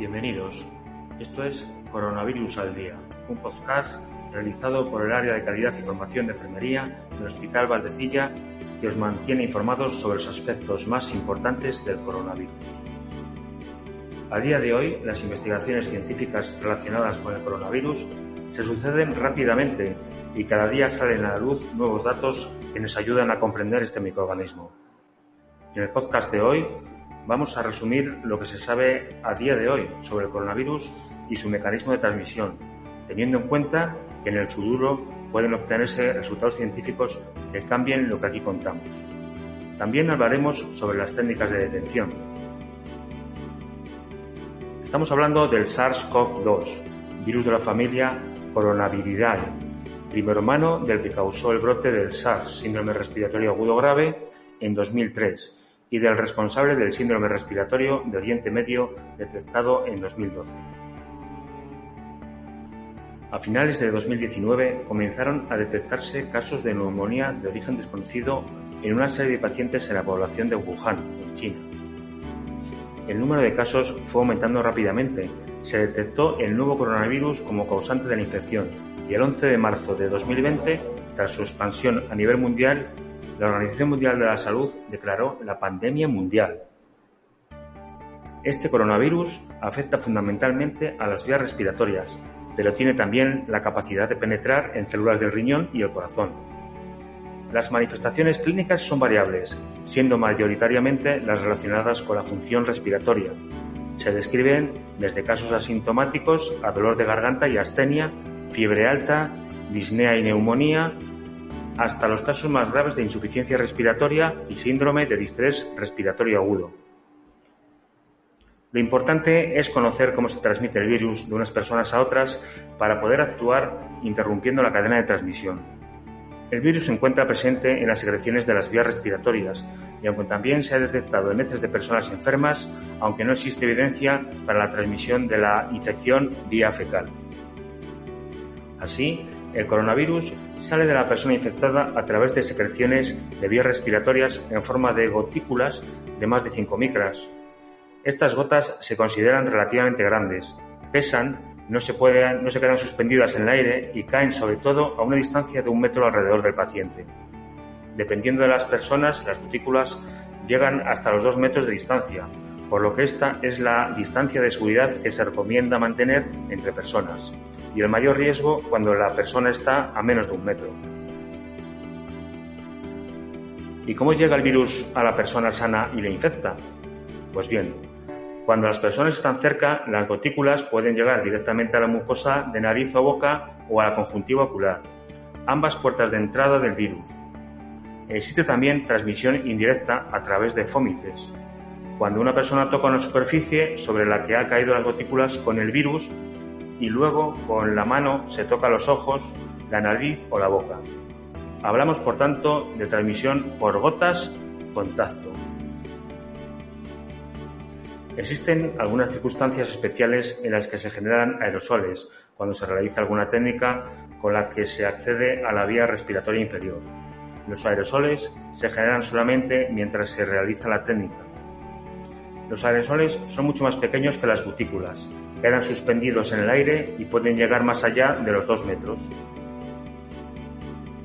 Bienvenidos. Esto es Coronavirus al Día, un podcast realizado por el Área de Calidad y Formación de Enfermería del Hospital Valdecilla que os mantiene informados sobre los aspectos más importantes del coronavirus. A día de hoy, las investigaciones científicas relacionadas con el coronavirus se suceden rápidamente y cada día salen a la luz nuevos datos que nos ayudan a comprender este microorganismo. En el podcast de hoy vamos a resumir lo que se sabe a día de hoy sobre el coronavirus y su mecanismo de transmisión, teniendo en cuenta que en el futuro pueden obtenerse resultados científicos que cambien lo que aquí contamos. También hablaremos sobre las técnicas de detención. Estamos hablando del SARS-CoV-2, virus de la familia Coronaviridae, primer humano del que causó el brote del SARS, síndrome respiratorio agudo grave, en 2003 y del responsable del síndrome respiratorio de Oriente Medio detectado en 2012. A finales de 2019 comenzaron a detectarse casos de neumonía de origen desconocido en una serie de pacientes en la población de Wuhan, en China. El número de casos fue aumentando rápidamente. Se detectó el nuevo coronavirus como causante de la infección y el 11 de marzo de 2020, tras su expansión a nivel mundial, la Organización Mundial de la Salud declaró la pandemia mundial. Este coronavirus afecta fundamentalmente a las vías respiratorias, pero tiene también la capacidad de penetrar en células del riñón y el corazón. Las manifestaciones clínicas son variables, siendo mayoritariamente las relacionadas con la función respiratoria. Se describen desde casos asintomáticos a dolor de garganta y astenia, fiebre alta, disnea y neumonía, hasta los casos más graves de insuficiencia respiratoria y síndrome de distrés respiratorio agudo. Lo importante es conocer cómo se transmite el virus de unas personas a otras para poder actuar interrumpiendo la cadena de transmisión. El virus se encuentra presente en las secreciones de las vías respiratorias y aunque también se ha detectado en heces de personas enfermas, aunque no existe evidencia para la transmisión de la infección vía fecal. Así, el coronavirus sale de la persona infectada a través de secreciones de vías respiratorias en forma de gotículas de más de 5 micras. Estas gotas se consideran relativamente grandes, pesan, no se, quedan suspendidas en el aire y caen sobre todo a una distancia de un metro alrededor del paciente. Dependiendo de las personas, las gotículas llegan hasta los 2 metros de distancia, por lo que esta es la distancia de seguridad que se recomienda mantener entre personas y el mayor riesgo cuando la persona está a menos de un metro. ¿Y cómo llega el virus a la persona sana y le infecta? Pues bien, cuando las personas están cerca, las gotículas pueden llegar directamente a la mucosa de nariz o boca o a la conjuntiva ocular, ambas puertas de entrada del virus. Existe también transmisión indirecta a través de fómites. Cuando una persona toca una superficie sobre la que ha caído las gotículas con el virus, y luego con la mano se toca los ojos, la nariz o la boca. Hablamos por tanto de transmisión por gotas contacto. Existen algunas circunstancias especiales en las que se generan aerosoles cuando se realiza alguna técnica con la que se accede a la vía respiratoria inferior. Los aerosoles se generan solamente mientras se realiza la técnica. Los aerosoles son mucho más pequeños que las gotículas quedan suspendidos en el aire y pueden llegar más allá de los 2 metros.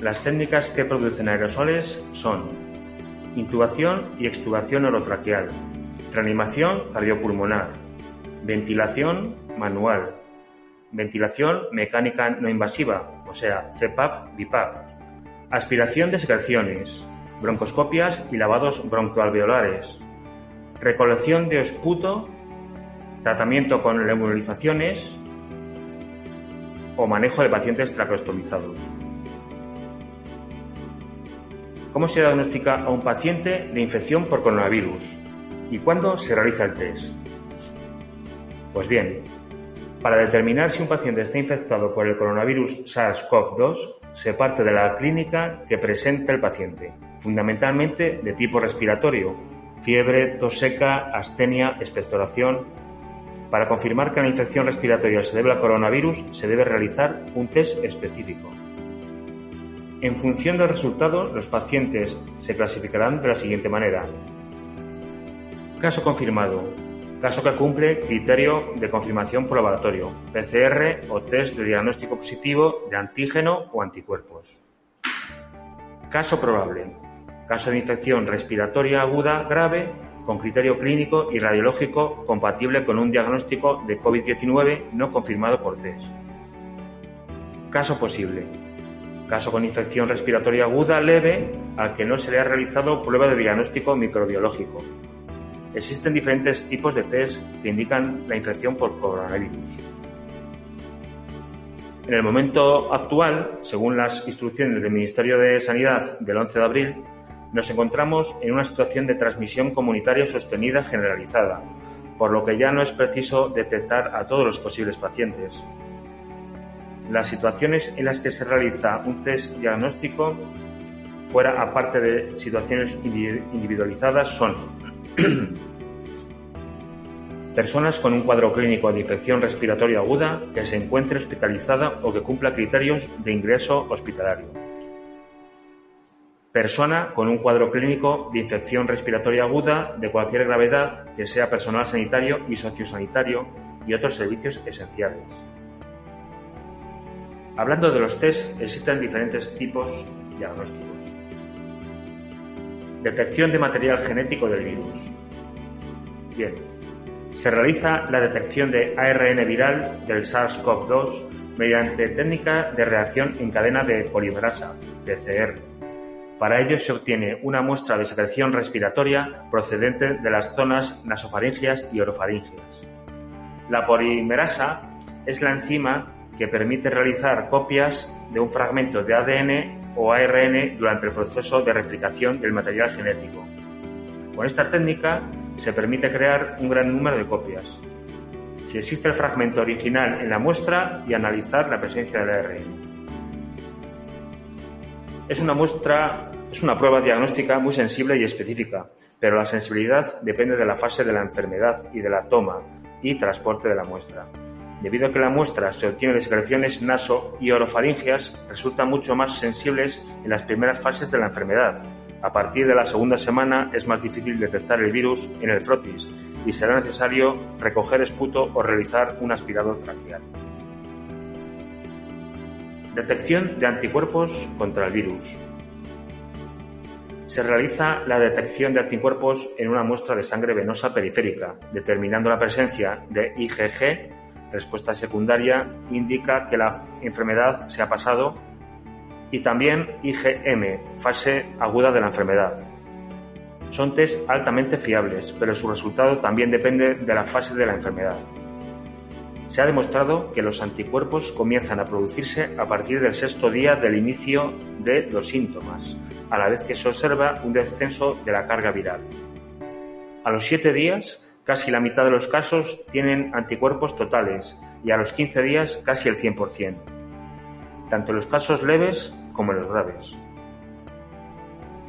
Las técnicas que producen aerosoles son intubación y extubación orotraqueal, reanimación cardiopulmonar, ventilación manual, ventilación mecánica no invasiva, o sea, CPAP, BIPAP, aspiración de secreciones, broncoscopias y lavados broncoalveolares, recolección de esputo tratamiento con nebulizaciones o manejo de pacientes traqueostomizados. ¿Cómo se diagnostica a un paciente de infección por coronavirus? ¿Y cuándo se realiza el test? Pues bien, para determinar si un paciente está infectado por el coronavirus SARS-CoV-2, se parte de la clínica que presenta el paciente, fundamentalmente de tipo respiratorio, fiebre, tos seca, astenia, expectoración, para confirmar que la infección respiratoria se debe al coronavirus, se debe realizar un test específico. En función del resultado, los pacientes se clasificarán de la siguiente manera. Caso confirmado. caso que cumple criterio de confirmación por laboratorio, PCR o test de diagnóstico positivo de antígeno o anticuerpos. Caso probable, caso de infección respiratoria aguda grave con criterio clínico y radiológico compatible con un diagnóstico de COVID-19 no confirmado por test. Caso posible, caso con infección respiratoria aguda leve al que no se le ha realizado prueba de diagnóstico microbiológico, Existen diferentes tipos de test que indican la infección por coronavirus. En el momento actual, según las instrucciones del Ministerio de Sanidad del 11 de abril, nos encontramos en una situación de transmisión comunitaria sostenida generalizada, por lo que ya no es preciso detectar a todos los posibles pacientes. Las situaciones en las que se realiza un test diagnóstico, fuera aparte de situaciones individualizadas, son Personas con un cuadro clínico de infección respiratoria aguda que se encuentre hospitalizada o que cumpla criterios de ingreso hospitalario. Persona con un cuadro clínico de infección respiratoria aguda de cualquier gravedad que sea personal sanitario y sociosanitario y otros servicios esenciales. Hablando de los test, existen diferentes tipos diagnósticos. Detección de material genético del virus. Bien, se realiza la detección de ARN viral del SARS-CoV-2 mediante técnica de reacción en cadena de polimerasa, PCR. Para ello se obtiene una muestra de secreción respiratoria procedente de las zonas nasofaringias y orofaringias. La polimerasa es la enzima que permite realizar copias de un fragmento de ADN o ARN durante el proceso de replicación del material genético. Con esta técnica se permite crear un gran número de copias, si existe el fragmento original en la muestra y analizar la presencia del ARN. Es una muestra, es una prueba diagnóstica muy sensible y específica, pero la sensibilidad depende de la fase de la enfermedad y de la toma y transporte de la muestra. Debido a que la muestra se obtiene de secreciones naso y orofaringeas, resultan mucho más sensibles en las primeras fases de la enfermedad. A partir de la segunda semana es más difícil detectar el virus en el frotis y será necesario recoger esputo o realizar un aspirado traqueal. Detección de anticuerpos contra el virus. Se realiza la detección de anticuerpos en una muestra de sangre venosa periférica, determinando la presencia de IgG respuesta secundaria indica que la enfermedad se ha pasado y también IgM, fase aguda de la enfermedad. Son test altamente fiables, pero su resultado también depende de la fase de la enfermedad. Se ha demostrado que los anticuerpos comienzan a producirse a partir del sexto día del inicio de los síntomas, a la vez que se observa un descenso de la carga viral. A los siete días, Casi la mitad de los casos tienen anticuerpos totales y a los 15 días casi el 100%, tanto en los casos leves como en los graves.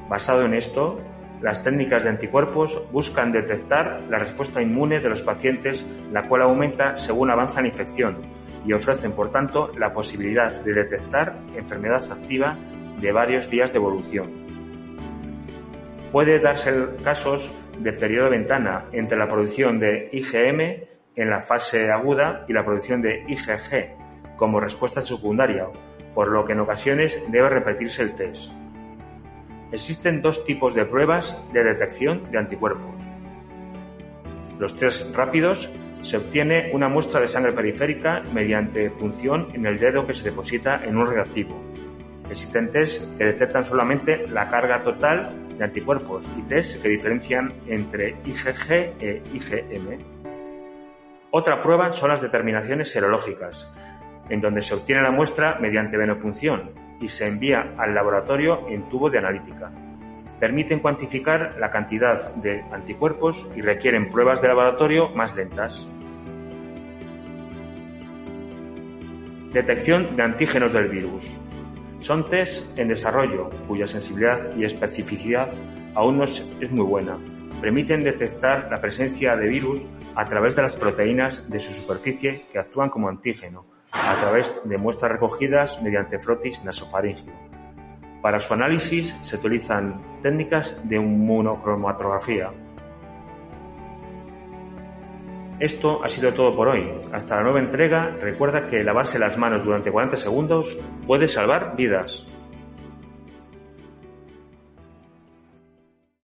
Basado en esto, las técnicas de anticuerpos buscan detectar la respuesta inmune de los pacientes, la cual aumenta según avanza la infección y ofrecen, por tanto, la posibilidad de detectar enfermedad activa de varios días de evolución. Puede darse casos de periodo de ventana entre la producción de IgM en la fase aguda y la producción de IgG como respuesta secundaria, por lo que en ocasiones debe repetirse el test. Existen dos tipos de pruebas de detección de anticuerpos. Los test rápidos se obtiene una muestra de sangre periférica mediante punción en el dedo que se deposita en un reactivo. Existen test que detectan solamente la carga total de anticuerpos y test que diferencian entre IgG e IgM. Otra prueba son las determinaciones serológicas, en donde se obtiene la muestra mediante venopunción y se envía al laboratorio en tubo de analítica. Permiten cuantificar la cantidad de anticuerpos y requieren pruebas de laboratorio más lentas. Detección de antígenos del virus. Son test en desarrollo cuya sensibilidad y especificidad aún no es muy buena. Permiten detectar la presencia de virus a través de las proteínas de su superficie que actúan como antígeno, a través de muestras recogidas mediante frotis nasofaringio. Para su análisis se utilizan técnicas de inmunocromatografía. Esto ha sido todo por hoy. Hasta la nueva entrega, recuerda que lavarse las manos durante 40 segundos puede salvar vidas.